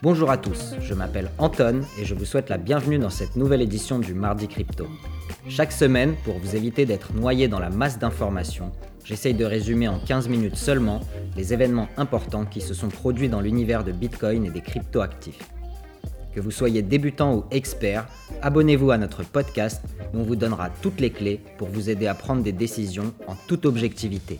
Bonjour à tous, je m'appelle Anton et je vous souhaite la bienvenue dans cette nouvelle édition du Mardi Crypto. Chaque semaine, pour vous éviter d'être noyé dans la masse d'informations, j'essaye de résumer en 15 minutes seulement les événements importants qui se sont produits dans l'univers de Bitcoin et des crypto-actifs. Que vous soyez débutant ou expert, abonnez-vous à notre podcast où on vous donnera toutes les clés pour vous aider à prendre des décisions en toute objectivité.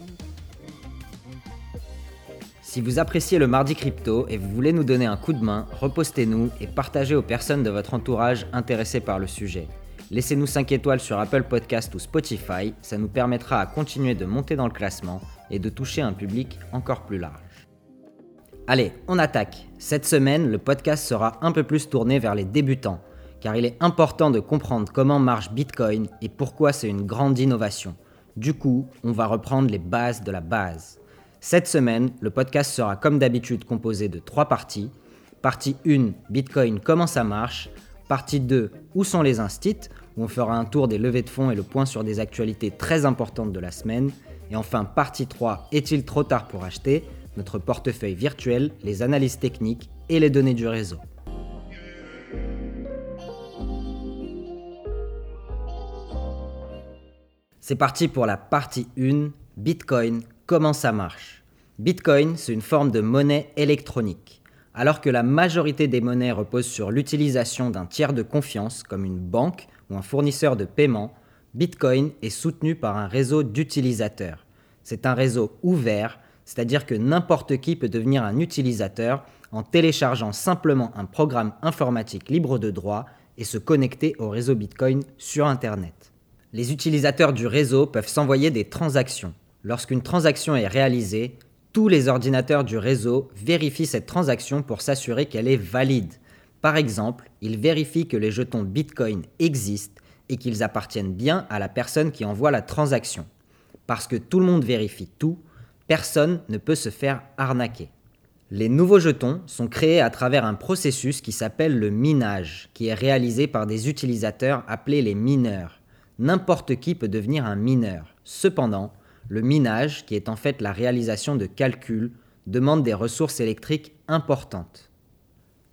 Si vous appréciez le Mardi Crypto et vous voulez nous donner un coup de main, repostez-nous et partagez aux personnes de votre entourage intéressées par le sujet. Laissez-nous 5 étoiles sur Apple Podcast ou Spotify, ça nous permettra à continuer de monter dans le classement et de toucher un public encore plus large. Allez, on attaque. Cette semaine, le podcast sera un peu plus tourné vers les débutants, car il est important de comprendre comment marche Bitcoin et pourquoi c'est une grande innovation. Du coup, on va reprendre les bases de la base. Cette semaine, le podcast sera comme d'habitude composé de trois parties. Partie 1, Bitcoin, comment ça marche Partie 2, où sont les instits où on fera un tour des levées de fonds et le point sur des actualités très importantes de la semaine. Et enfin, partie 3, est-il trop tard pour acheter Notre portefeuille virtuel, les analyses techniques et les données du réseau. C'est parti pour la partie 1, Bitcoin, comment ça marche Bitcoin, c'est une forme de monnaie électronique. Alors que la majorité des monnaies reposent sur l'utilisation d'un tiers de confiance, comme une banque ou un fournisseur de paiement, Bitcoin est soutenu par un réseau d'utilisateurs. C'est un réseau ouvert, c'est-à-dire que n'importe qui peut devenir un utilisateur en téléchargeant simplement un programme informatique libre de droit et se connecter au réseau Bitcoin sur Internet. Les utilisateurs du réseau peuvent s'envoyer des transactions. Lorsqu'une transaction est réalisée, tous les ordinateurs du réseau vérifient cette transaction pour s'assurer qu'elle est valide. Par exemple, ils vérifient que les jetons Bitcoin existent et qu'ils appartiennent bien à la personne qui envoie la transaction. Parce que tout le monde vérifie tout, personne ne peut se faire arnaquer. Les nouveaux jetons sont créés à travers un processus qui s'appelle le minage, qui est réalisé par des utilisateurs appelés les mineurs. N'importe qui peut devenir un mineur. Cependant, le minage, qui est en fait la réalisation de calculs, demande des ressources électriques importantes.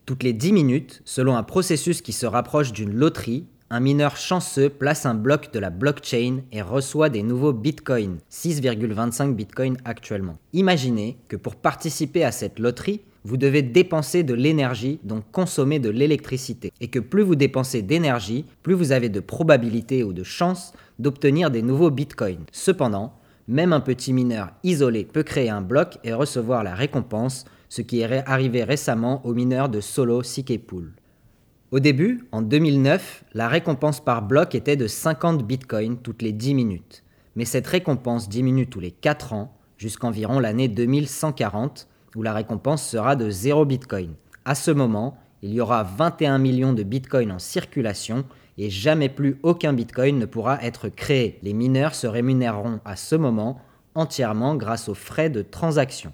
Toutes les 10 minutes, selon un processus qui se rapproche d'une loterie, un mineur chanceux place un bloc de la blockchain et reçoit des nouveaux bitcoins, 6,25 bitcoins actuellement. Imaginez que pour participer à cette loterie, vous devez dépenser de l'énergie, donc consommer de l'électricité. Et que plus vous dépensez d'énergie, plus vous avez de probabilité ou de chance d'obtenir des nouveaux bitcoins. Cependant, même un petit mineur isolé peut créer un bloc et recevoir la récompense, ce qui est arrivé récemment aux mineurs de Solo Pool. Au début, en 2009, la récompense par bloc était de 50 bitcoins toutes les 10 minutes. Mais cette récompense diminue tous les 4 ans, jusqu'environ l'année 2140, où la récompense sera de 0 bitcoin. À ce moment, il y aura 21 millions de bitcoins en circulation et jamais plus aucun bitcoin ne pourra être créé. Les mineurs se rémunéreront à ce moment entièrement grâce aux frais de transaction.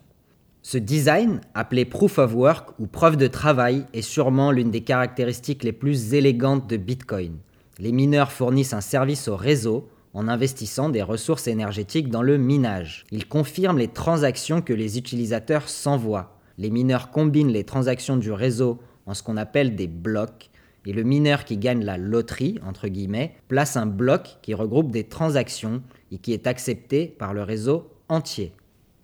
Ce design, appelé proof of work ou preuve de travail, est sûrement l'une des caractéristiques les plus élégantes de Bitcoin. Les mineurs fournissent un service au réseau en investissant des ressources énergétiques dans le minage. Ils confirment les transactions que les utilisateurs s'envoient. Les mineurs combinent les transactions du réseau en ce qu'on appelle des blocs et le mineur qui gagne la loterie, entre guillemets, place un bloc qui regroupe des transactions et qui est accepté par le réseau entier.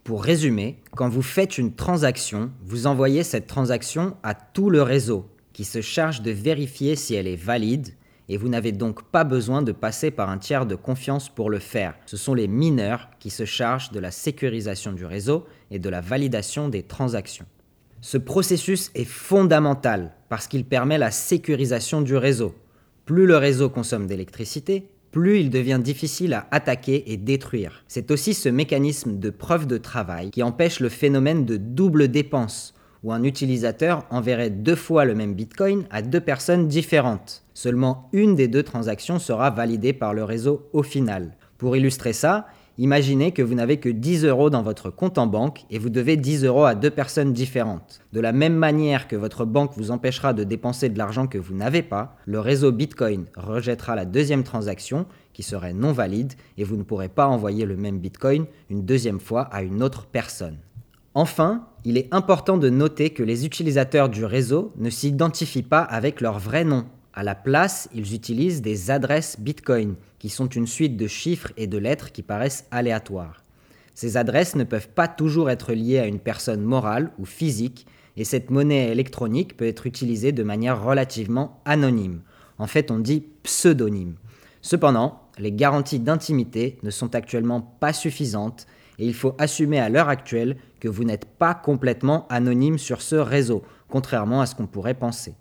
Pour résumer, quand vous faites une transaction, vous envoyez cette transaction à tout le réseau qui se charge de vérifier si elle est valide et vous n'avez donc pas besoin de passer par un tiers de confiance pour le faire. Ce sont les mineurs qui se chargent de la sécurisation du réseau et de la validation des transactions. Ce processus est fondamental parce qu'il permet la sécurisation du réseau. Plus le réseau consomme d'électricité, plus il devient difficile à attaquer et détruire. C'est aussi ce mécanisme de preuve de travail qui empêche le phénomène de double dépense, où un utilisateur enverrait deux fois le même Bitcoin à deux personnes différentes. Seulement une des deux transactions sera validée par le réseau au final. Pour illustrer ça, Imaginez que vous n'avez que 10 euros dans votre compte en banque et vous devez 10 euros à deux personnes différentes. De la même manière que votre banque vous empêchera de dépenser de l'argent que vous n'avez pas, le réseau Bitcoin rejettera la deuxième transaction qui serait non valide et vous ne pourrez pas envoyer le même Bitcoin une deuxième fois à une autre personne. Enfin, il est important de noter que les utilisateurs du réseau ne s'identifient pas avec leur vrai nom. À la place, ils utilisent des adresses Bitcoin, qui sont une suite de chiffres et de lettres qui paraissent aléatoires. Ces adresses ne peuvent pas toujours être liées à une personne morale ou physique, et cette monnaie électronique peut être utilisée de manière relativement anonyme. En fait, on dit pseudonyme. Cependant, les garanties d'intimité ne sont actuellement pas suffisantes et il faut assumer à l'heure actuelle que vous n'êtes pas complètement anonyme sur ce réseau, contrairement à ce qu'on pourrait penser.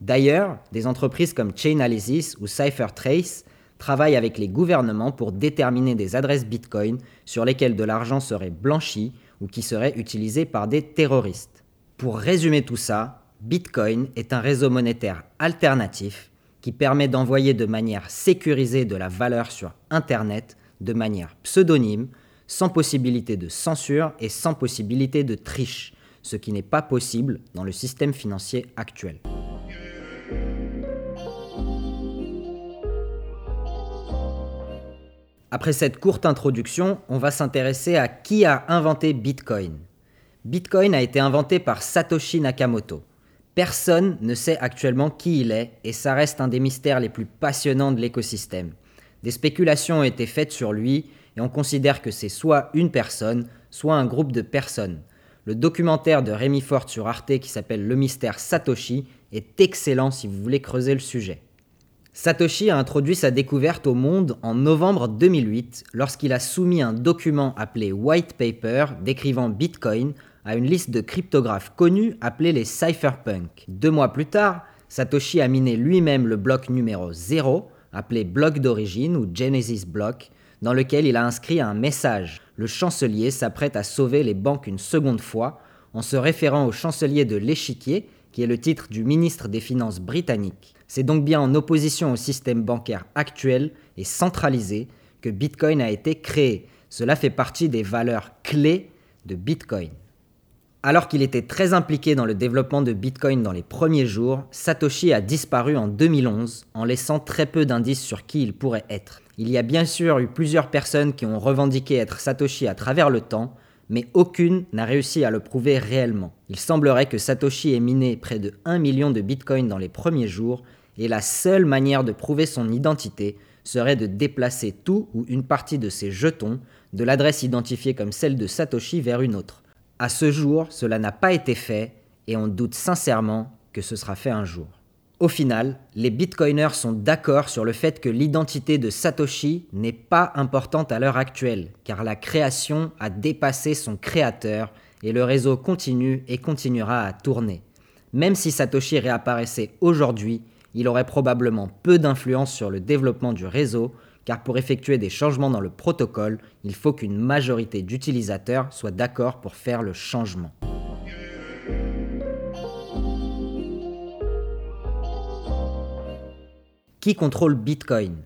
D'ailleurs, des entreprises comme Chainalysis ou CipherTrace travaillent avec les gouvernements pour déterminer des adresses Bitcoin sur lesquelles de l'argent serait blanchi ou qui serait utilisé par des terroristes. Pour résumer tout ça, Bitcoin est un réseau monétaire alternatif qui permet d'envoyer de manière sécurisée de la valeur sur Internet de manière pseudonyme, sans possibilité de censure et sans possibilité de triche, ce qui n'est pas possible dans le système financier actuel. Après cette courte introduction, on va s'intéresser à qui a inventé Bitcoin. Bitcoin a été inventé par Satoshi Nakamoto. Personne ne sait actuellement qui il est et ça reste un des mystères les plus passionnants de l'écosystème. Des spéculations ont été faites sur lui et on considère que c'est soit une personne, soit un groupe de personnes. Le documentaire de Rémi Forte sur Arte qui s'appelle Le mystère Satoshi est excellent si vous voulez creuser le sujet. Satoshi a introduit sa découverte au monde en novembre 2008 lorsqu'il a soumis un document appelé White Paper décrivant Bitcoin à une liste de cryptographes connus appelés les cypherpunks. Deux mois plus tard, Satoshi a miné lui-même le bloc numéro 0, appelé bloc d'origine ou Genesis Block, dans lequel il a inscrit un message. Le chancelier s'apprête à sauver les banques une seconde fois en se référant au chancelier de l'échiquier, qui est le titre du ministre des Finances britannique. C'est donc bien en opposition au système bancaire actuel et centralisé que Bitcoin a été créé. Cela fait partie des valeurs clés de Bitcoin. Alors qu'il était très impliqué dans le développement de Bitcoin dans les premiers jours, Satoshi a disparu en 2011 en laissant très peu d'indices sur qui il pourrait être. Il y a bien sûr eu plusieurs personnes qui ont revendiqué être Satoshi à travers le temps, mais aucune n'a réussi à le prouver réellement. Il semblerait que Satoshi ait miné près de 1 million de bitcoins dans les premiers jours, et la seule manière de prouver son identité serait de déplacer tout ou une partie de ses jetons de l'adresse identifiée comme celle de Satoshi vers une autre. À ce jour, cela n'a pas été fait, et on doute sincèrement que ce sera fait un jour. Au final, les bitcoiners sont d'accord sur le fait que l'identité de Satoshi n'est pas importante à l'heure actuelle, car la création a dépassé son créateur et le réseau continue et continuera à tourner. Même si Satoshi réapparaissait aujourd'hui, il aurait probablement peu d'influence sur le développement du réseau, car pour effectuer des changements dans le protocole, il faut qu'une majorité d'utilisateurs soient d'accord pour faire le changement. Qui contrôle Bitcoin?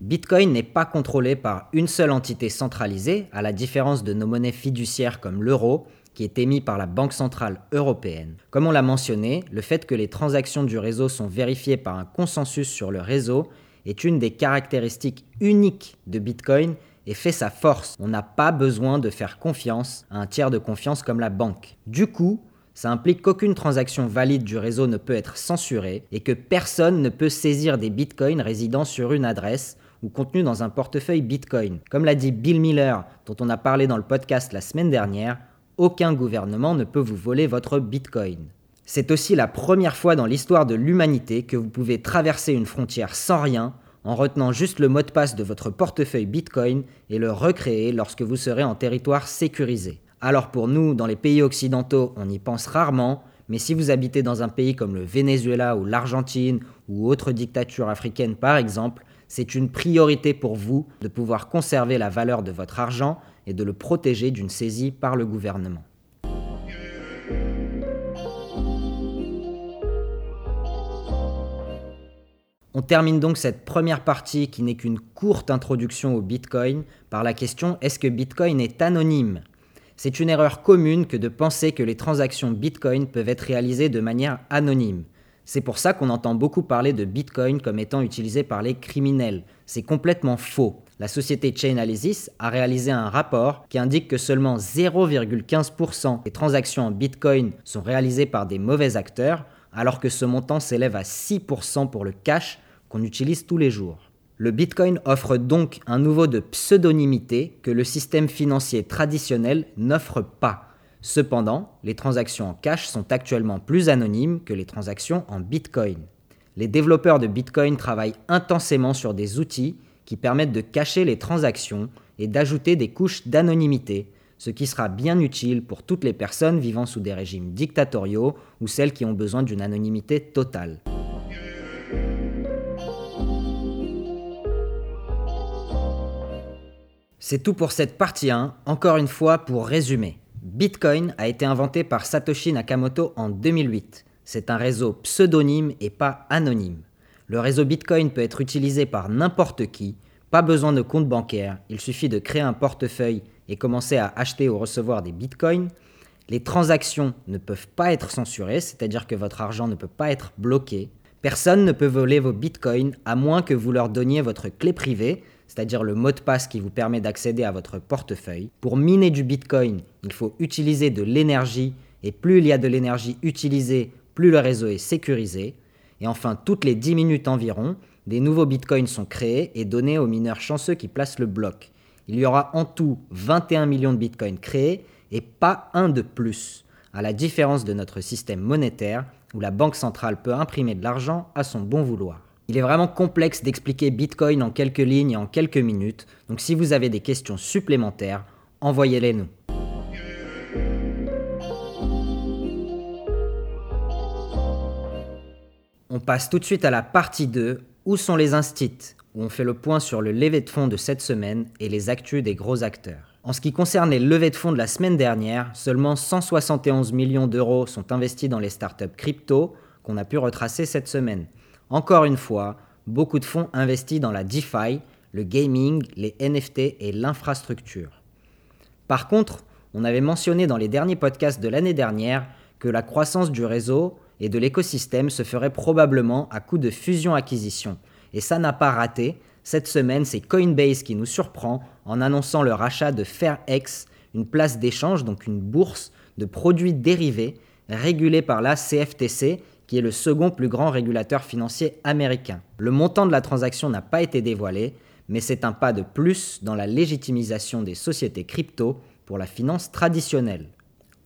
Bitcoin n'est pas contrôlé par une seule entité centralisée, à la différence de nos monnaies fiduciaires comme l'euro, qui est émis par la Banque centrale européenne. Comme on l'a mentionné, le fait que les transactions du réseau sont vérifiées par un consensus sur le réseau est une des caractéristiques uniques de Bitcoin et fait sa force. On n'a pas besoin de faire confiance à un tiers de confiance comme la banque. Du coup, ça implique qu'aucune transaction valide du réseau ne peut être censurée et que personne ne peut saisir des bitcoins résidant sur une adresse ou contenus dans un portefeuille bitcoin. Comme l'a dit Bill Miller, dont on a parlé dans le podcast la semaine dernière, aucun gouvernement ne peut vous voler votre bitcoin. C'est aussi la première fois dans l'histoire de l'humanité que vous pouvez traverser une frontière sans rien en retenant juste le mot de passe de votre portefeuille Bitcoin et le recréer lorsque vous serez en territoire sécurisé. Alors pour nous, dans les pays occidentaux, on y pense rarement, mais si vous habitez dans un pays comme le Venezuela ou l'Argentine ou autre dictature africaine par exemple, c'est une priorité pour vous de pouvoir conserver la valeur de votre argent et de le protéger d'une saisie par le gouvernement. On termine donc cette première partie qui n'est qu'une courte introduction au Bitcoin par la question est-ce que Bitcoin est anonyme? C'est une erreur commune que de penser que les transactions Bitcoin peuvent être réalisées de manière anonyme. C'est pour ça qu'on entend beaucoup parler de Bitcoin comme étant utilisé par les criminels. C'est complètement faux. La société Chainalysis a réalisé un rapport qui indique que seulement 0,15% des transactions en Bitcoin sont réalisées par des mauvais acteurs, alors que ce montant s'élève à 6% pour le cash qu'on utilise tous les jours. Le Bitcoin offre donc un nouveau de pseudonymité que le système financier traditionnel n'offre pas. Cependant, les transactions en cash sont actuellement plus anonymes que les transactions en Bitcoin. Les développeurs de Bitcoin travaillent intensément sur des outils qui permettent de cacher les transactions et d'ajouter des couches d'anonymité, ce qui sera bien utile pour toutes les personnes vivant sous des régimes dictatoriaux ou celles qui ont besoin d'une anonymité totale. C'est tout pour cette partie 1. Encore une fois, pour résumer. Bitcoin a été inventé par Satoshi Nakamoto en 2008. C'est un réseau pseudonyme et pas anonyme. Le réseau Bitcoin peut être utilisé par n'importe qui, pas besoin de compte bancaire, il suffit de créer un portefeuille et commencer à acheter ou recevoir des bitcoins. Les transactions ne peuvent pas être censurées, c'est-à-dire que votre argent ne peut pas être bloqué. Personne ne peut voler vos bitcoins à moins que vous leur donniez votre clé privée, c'est-à-dire le mot de passe qui vous permet d'accéder à votre portefeuille. Pour miner du Bitcoin, il faut utiliser de l'énergie, et plus il y a de l'énergie utilisée, plus le réseau est sécurisé. Et enfin, toutes les 10 minutes environ, des nouveaux Bitcoins sont créés et donnés aux mineurs chanceux qui placent le bloc. Il y aura en tout 21 millions de Bitcoins créés et pas un de plus, à la différence de notre système monétaire où la banque centrale peut imprimer de l'argent à son bon vouloir. Il est vraiment complexe d'expliquer Bitcoin en quelques lignes et en quelques minutes, donc si vous avez des questions supplémentaires, envoyez-les nous. On passe tout de suite à la partie 2, où sont les instits, où on fait le point sur le lever de fonds de cette semaine et les actus des gros acteurs. En ce qui concerne les levées de fonds de la semaine dernière, seulement 171 millions d'euros sont investis dans les startups crypto qu'on a pu retracer cette semaine. Encore une fois, beaucoup de fonds investis dans la DeFi, le gaming, les NFT et l'infrastructure. Par contre, on avait mentionné dans les derniers podcasts de l'année dernière que la croissance du réseau et de l'écosystème se ferait probablement à coup de fusion-acquisition. Et ça n'a pas raté. Cette semaine, c'est Coinbase qui nous surprend en annonçant le rachat de FairX, une place d'échange, donc une bourse de produits dérivés régulée par la CFTC qui est le second plus grand régulateur financier américain. Le montant de la transaction n'a pas été dévoilé, mais c'est un pas de plus dans la légitimisation des sociétés crypto pour la finance traditionnelle.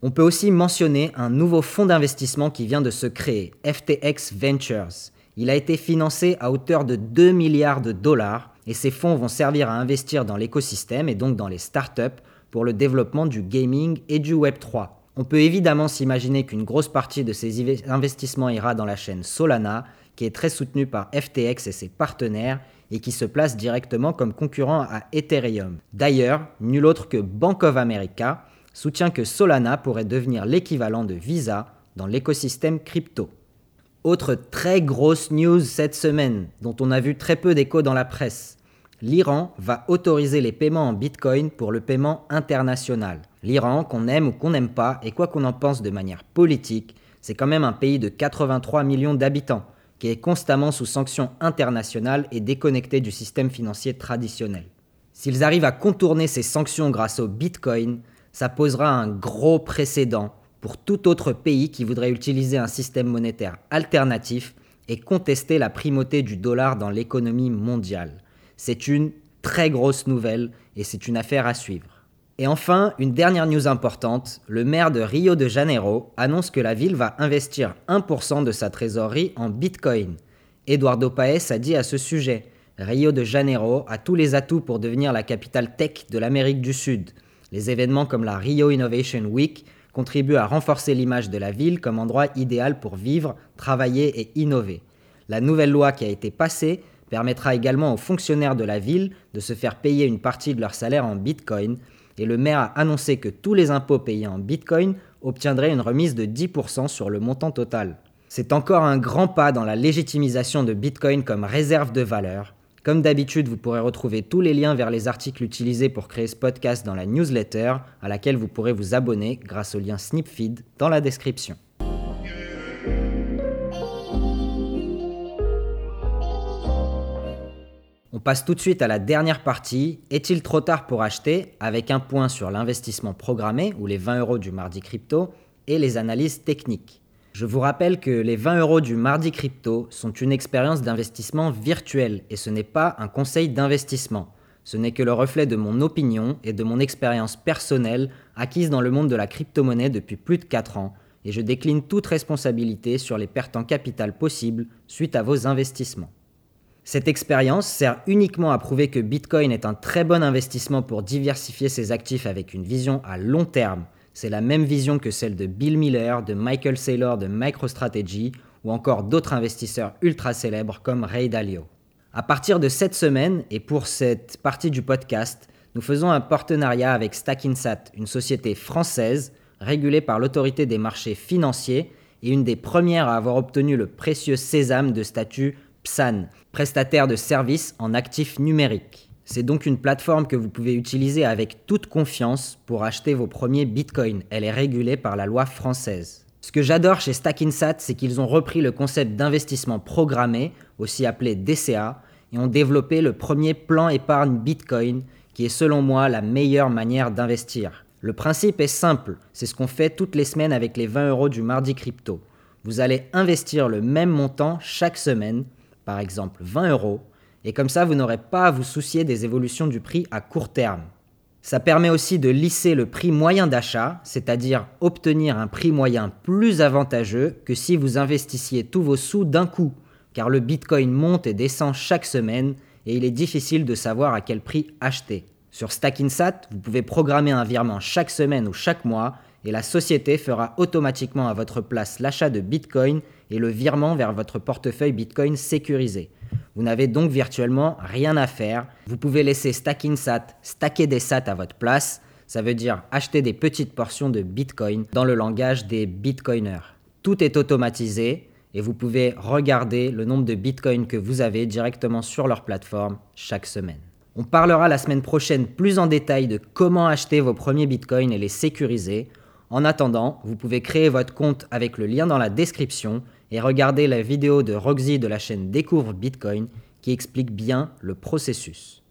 On peut aussi mentionner un nouveau fonds d'investissement qui vient de se créer, FTX Ventures. Il a été financé à hauteur de 2 milliards de dollars et ces fonds vont servir à investir dans l'écosystème et donc dans les startups pour le développement du gaming et du Web3. On peut évidemment s'imaginer qu'une grosse partie de ces investissements ira dans la chaîne Solana, qui est très soutenue par FTX et ses partenaires, et qui se place directement comme concurrent à Ethereum. D'ailleurs, nul autre que Bank of America soutient que Solana pourrait devenir l'équivalent de Visa dans l'écosystème crypto. Autre très grosse news cette semaine, dont on a vu très peu d'écho dans la presse l'Iran va autoriser les paiements en Bitcoin pour le paiement international. L'Iran, qu'on aime ou qu'on n'aime pas, et quoi qu'on en pense de manière politique, c'est quand même un pays de 83 millions d'habitants, qui est constamment sous sanctions internationales et déconnecté du système financier traditionnel. S'ils arrivent à contourner ces sanctions grâce au Bitcoin, ça posera un gros précédent pour tout autre pays qui voudrait utiliser un système monétaire alternatif et contester la primauté du dollar dans l'économie mondiale. C'est une très grosse nouvelle et c'est une affaire à suivre. Et enfin, une dernière news importante, le maire de Rio de Janeiro annonce que la ville va investir 1% de sa trésorerie en Bitcoin. Eduardo Paes a dit à ce sujet, Rio de Janeiro a tous les atouts pour devenir la capitale tech de l'Amérique du Sud. Les événements comme la Rio Innovation Week contribuent à renforcer l'image de la ville comme endroit idéal pour vivre, travailler et innover. La nouvelle loi qui a été passée permettra également aux fonctionnaires de la ville de se faire payer une partie de leur salaire en Bitcoin, et le maire a annoncé que tous les impôts payés en Bitcoin obtiendraient une remise de 10% sur le montant total. C'est encore un grand pas dans la légitimisation de Bitcoin comme réserve de valeur. Comme d'habitude, vous pourrez retrouver tous les liens vers les articles utilisés pour créer ce podcast dans la newsletter, à laquelle vous pourrez vous abonner grâce au lien Snipfeed dans la description. Passe tout de suite à la dernière partie. Est-il trop tard pour acheter Avec un point sur l'investissement programmé ou les 20 euros du mardi crypto et les analyses techniques? Je vous rappelle que les 20 euros du mardi crypto sont une expérience d'investissement virtuelle et ce n'est pas un conseil d'investissement. Ce n'est que le reflet de mon opinion et de mon expérience personnelle acquise dans le monde de la crypto-monnaie depuis plus de 4 ans et je décline toute responsabilité sur les pertes en capital possibles suite à vos investissements. Cette expérience sert uniquement à prouver que Bitcoin est un très bon investissement pour diversifier ses actifs avec une vision à long terme. C'est la même vision que celle de Bill Miller, de Michael Saylor de MicroStrategy ou encore d'autres investisseurs ultra célèbres comme Ray Dalio. À partir de cette semaine et pour cette partie du podcast, nous faisons un partenariat avec Stackinsat, une société française régulée par l'autorité des marchés financiers et une des premières à avoir obtenu le précieux sésame de statut PSAN, prestataire de services en actifs numériques. C'est donc une plateforme que vous pouvez utiliser avec toute confiance pour acheter vos premiers bitcoins. Elle est régulée par la loi française. Ce que j'adore chez Stackinsat, c'est qu'ils ont repris le concept d'investissement programmé, aussi appelé DCA, et ont développé le premier plan épargne bitcoin, qui est selon moi la meilleure manière d'investir. Le principe est simple, c'est ce qu'on fait toutes les semaines avec les 20 euros du mardi crypto. Vous allez investir le même montant chaque semaine par exemple 20 euros, et comme ça vous n'aurez pas à vous soucier des évolutions du prix à court terme. Ça permet aussi de lisser le prix moyen d'achat, c'est-à-dire obtenir un prix moyen plus avantageux que si vous investissiez tous vos sous d'un coup, car le Bitcoin monte et descend chaque semaine et il est difficile de savoir à quel prix acheter. Sur Stackinsat, vous pouvez programmer un virement chaque semaine ou chaque mois et la société fera automatiquement à votre place l'achat de Bitcoin et le virement vers votre portefeuille Bitcoin sécurisé. Vous n'avez donc virtuellement rien à faire. Vous pouvez laisser Stackinsat stacker des sats à votre place. Ça veut dire acheter des petites portions de Bitcoin dans le langage des Bitcoiners. Tout est automatisé et vous pouvez regarder le nombre de Bitcoin que vous avez directement sur leur plateforme chaque semaine. On parlera la semaine prochaine plus en détail de comment acheter vos premiers Bitcoins et les sécuriser. En attendant, vous pouvez créer votre compte avec le lien dans la description et regarder la vidéo de Roxy de la chaîne Découvre Bitcoin qui explique bien le processus.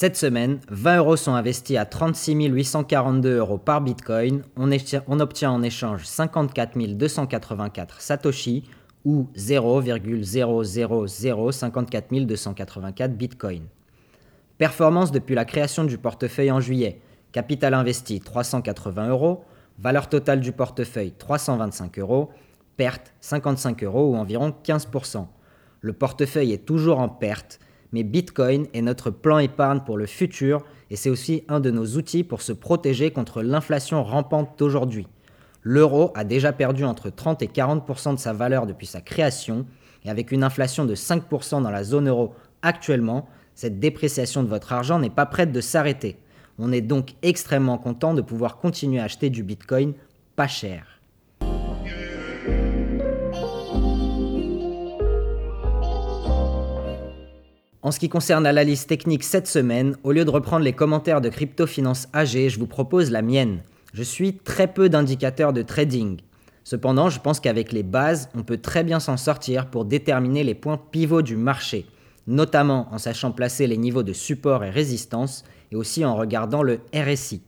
Cette semaine, 20 euros sont investis à 36 842 euros par Bitcoin. On, obtient en échange 54 284 Satoshi ou 0,00054 284 Bitcoin. Performance depuis la création du portefeuille en juillet. Capital investi 380 euros. Valeur totale du portefeuille 325 euros. Perte 55 euros ou environ 15%. Le portefeuille est toujours en perte, mais Bitcoin est notre plan épargne pour le futur et c'est aussi un de nos outils pour se protéger contre l'inflation rampante d'aujourd'hui. L'euro a déjà perdu entre 30 et 40% de sa valeur depuis sa création, et avec une inflation de 5% dans la zone euro actuellement, cette dépréciation de votre argent n'est pas prête de s'arrêter. On est donc extrêmement content de pouvoir continuer à acheter du Bitcoin pas cher. En ce qui concerne la liste technique cette semaine, au lieu de reprendre les commentaires de Crypto Finance AG, je vous propose la mienne. Je suis très peu d'indicateurs de trading. Cependant, je pense qu'avec les bases, on peut très bien s'en sortir pour déterminer les points pivots du marché, notamment en sachant placer les niveaux de support et résistance, et aussi en regardant le RSI.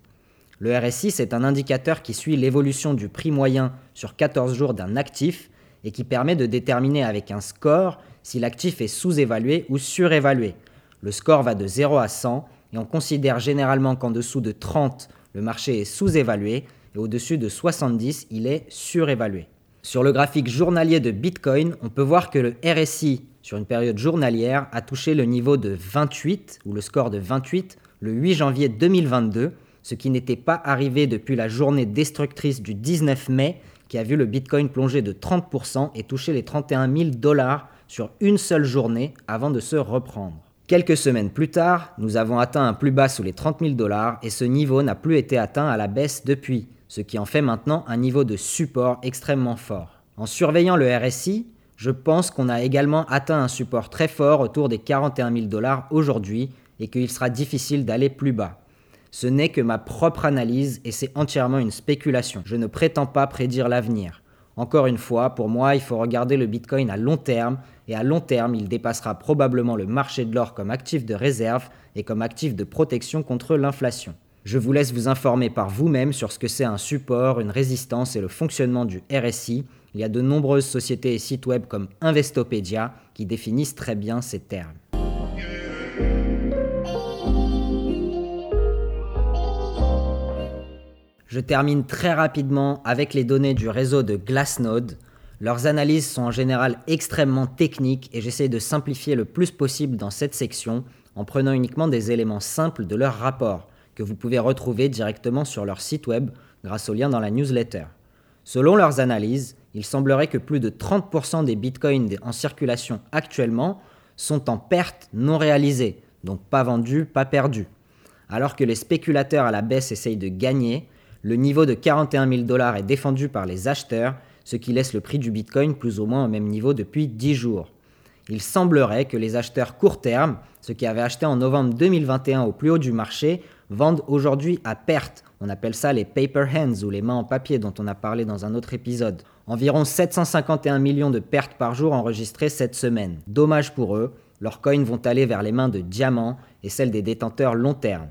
Le RSI, c'est un indicateur qui suit l'évolution du prix moyen sur 14 jours d'un actif et qui permet de déterminer avec un score si l'actif est sous-évalué ou surévalué. Le score va de 0 à 100 et on considère généralement qu'en dessous de 30, le marché est sous-évalué et au-dessus de 70, il est surévalué. Sur le graphique journalier de Bitcoin, on peut voir que le RSI sur une période journalière a touché le niveau de 28 ou le score de 28 le 8 janvier 2022, ce qui n'était pas arrivé depuis la journée destructrice du 19 mai qui a vu le Bitcoin plonger de 30% et toucher les 31 000 dollars sur une seule journée avant de se reprendre. Quelques semaines plus tard, nous avons atteint un plus bas sous les 30 000 dollars et ce niveau n'a plus été atteint à la baisse depuis, ce qui en fait maintenant un niveau de support extrêmement fort. En surveillant le RSI, je pense qu'on a également atteint un support très fort autour des 41 000 dollars aujourd'hui et qu'il sera difficile d'aller plus bas. Ce n'est que ma propre analyse et c'est entièrement une spéculation. Je ne prétends pas prédire l'avenir. Encore une fois, pour moi, il faut regarder le Bitcoin à long terme, et à long terme, il dépassera probablement le marché de l'or comme actif de réserve et comme actif de protection contre l'inflation. Je vous laisse vous informer par vous-même sur ce que c'est un support, une résistance et le fonctionnement du RSI. Il y a de nombreuses sociétés et sites web comme Investopedia qui définissent très bien ces termes. Je termine très rapidement avec les données du réseau de Glassnode. Leurs analyses sont en général extrêmement techniques et j'essaie de simplifier le plus possible dans cette section en prenant uniquement des éléments simples de leur rapport que vous pouvez retrouver directement sur leur site web grâce au lien dans la newsletter. Selon leurs analyses, il semblerait que plus de 30% des bitcoins en circulation actuellement sont en perte non réalisée, donc pas vendus, pas perdus. Alors que les spéculateurs à la baisse essayent de gagner, le niveau de 41 000 dollars est défendu par les acheteurs, ce qui laisse le prix du Bitcoin plus ou moins au même niveau depuis 10 jours. Il semblerait que les acheteurs court terme, ceux qui avaient acheté en novembre 2021 au plus haut du marché, vendent aujourd'hui à perte. On appelle ça les paper hands ou les mains en papier dont on a parlé dans un autre épisode. Environ 751 millions de pertes par jour enregistrées cette semaine. Dommage pour eux, leurs coins vont aller vers les mains de diamants et celles des détenteurs long terme.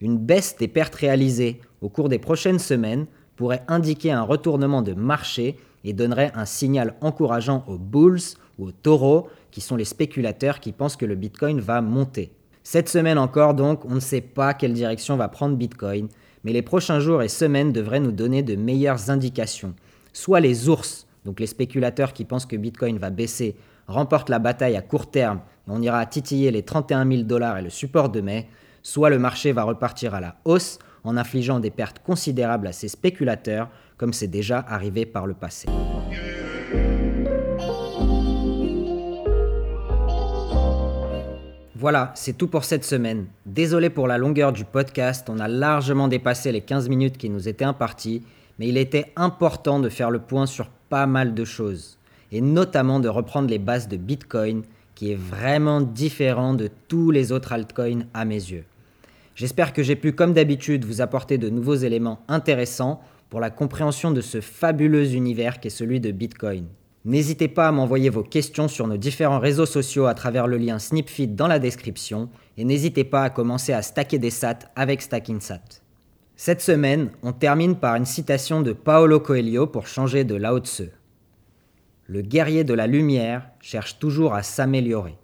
Une baisse des pertes réalisées au cours des prochaines semaines pourrait indiquer un retournement de marché et donnerait un signal encourageant aux bulls ou aux taureaux, qui sont les spéculateurs qui pensent que le Bitcoin va monter. Cette semaine encore donc, on ne sait pas quelle direction va prendre Bitcoin, mais les prochains jours et semaines devraient nous donner de meilleures indications. Soit les ours, donc les spéculateurs qui pensent que Bitcoin va baisser, remportent la bataille à court terme et on ira titiller les 31 000 dollars et le support de mai, soit le marché va repartir à la hausse en infligeant des pertes considérables à ces spéculateurs, comme c'est déjà arrivé par le passé. Voilà, c'est tout pour cette semaine. Désolé pour la longueur du podcast, on a largement dépassé les 15 minutes qui nous étaient imparties, mais il était important de faire le point sur pas mal de choses, et notamment de reprendre les bases de Bitcoin, qui est vraiment différent de tous les autres altcoins à mes yeux. J'espère que j'ai pu, comme d'habitude, vous apporter de nouveaux éléments intéressants pour la compréhension de ce fabuleux univers qu'est celui de Bitcoin. N'hésitez pas à m'envoyer vos questions sur nos différents réseaux sociaux à travers le lien Snipfeed dans la description et n'hésitez pas à commencer à stacker des sats avec StackingSat. Cette semaine, on termine par une citation de Paolo Coelho pour changer de Lao Tse. Le guerrier de la lumière cherche toujours à s'améliorer.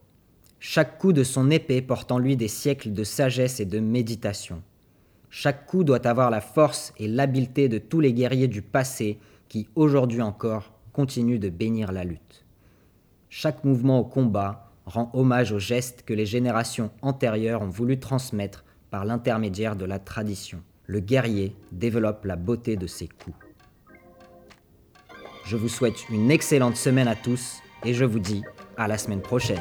Chaque coup de son épée porte en lui des siècles de sagesse et de méditation. Chaque coup doit avoir la force et l'habileté de tous les guerriers du passé qui, aujourd'hui encore, continuent de bénir la lutte. Chaque mouvement au combat rend hommage aux gestes que les générations antérieures ont voulu transmettre par l'intermédiaire de la tradition. Le guerrier développe la beauté de ses coups. Je vous souhaite une excellente semaine à tous et je vous dis à la semaine prochaine.